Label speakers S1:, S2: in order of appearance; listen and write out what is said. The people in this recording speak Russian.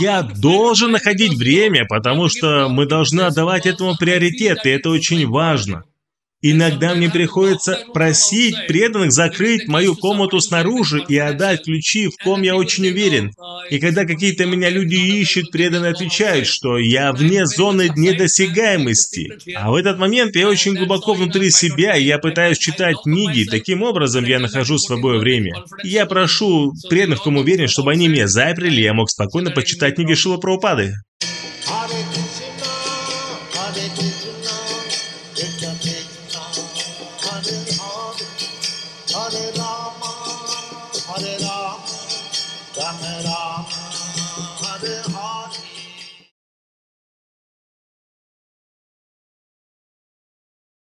S1: Я должен находить время, потому что мы должны отдавать этому приоритет, и это очень важно. Иногда мне приходится просить преданных закрыть мою комнату снаружи и отдать ключи, в ком я очень уверен. И когда какие-то меня люди ищут, преданные отвечают, что я вне зоны недосягаемости. А в этот момент я очень глубоко внутри себя, и я пытаюсь читать книги, таким образом я нахожу свое время. Я прошу преданных, в ком уверен, чтобы они меня заперли, я мог спокойно почитать книги Шила Прабхупады. Hare Ram Ram Hare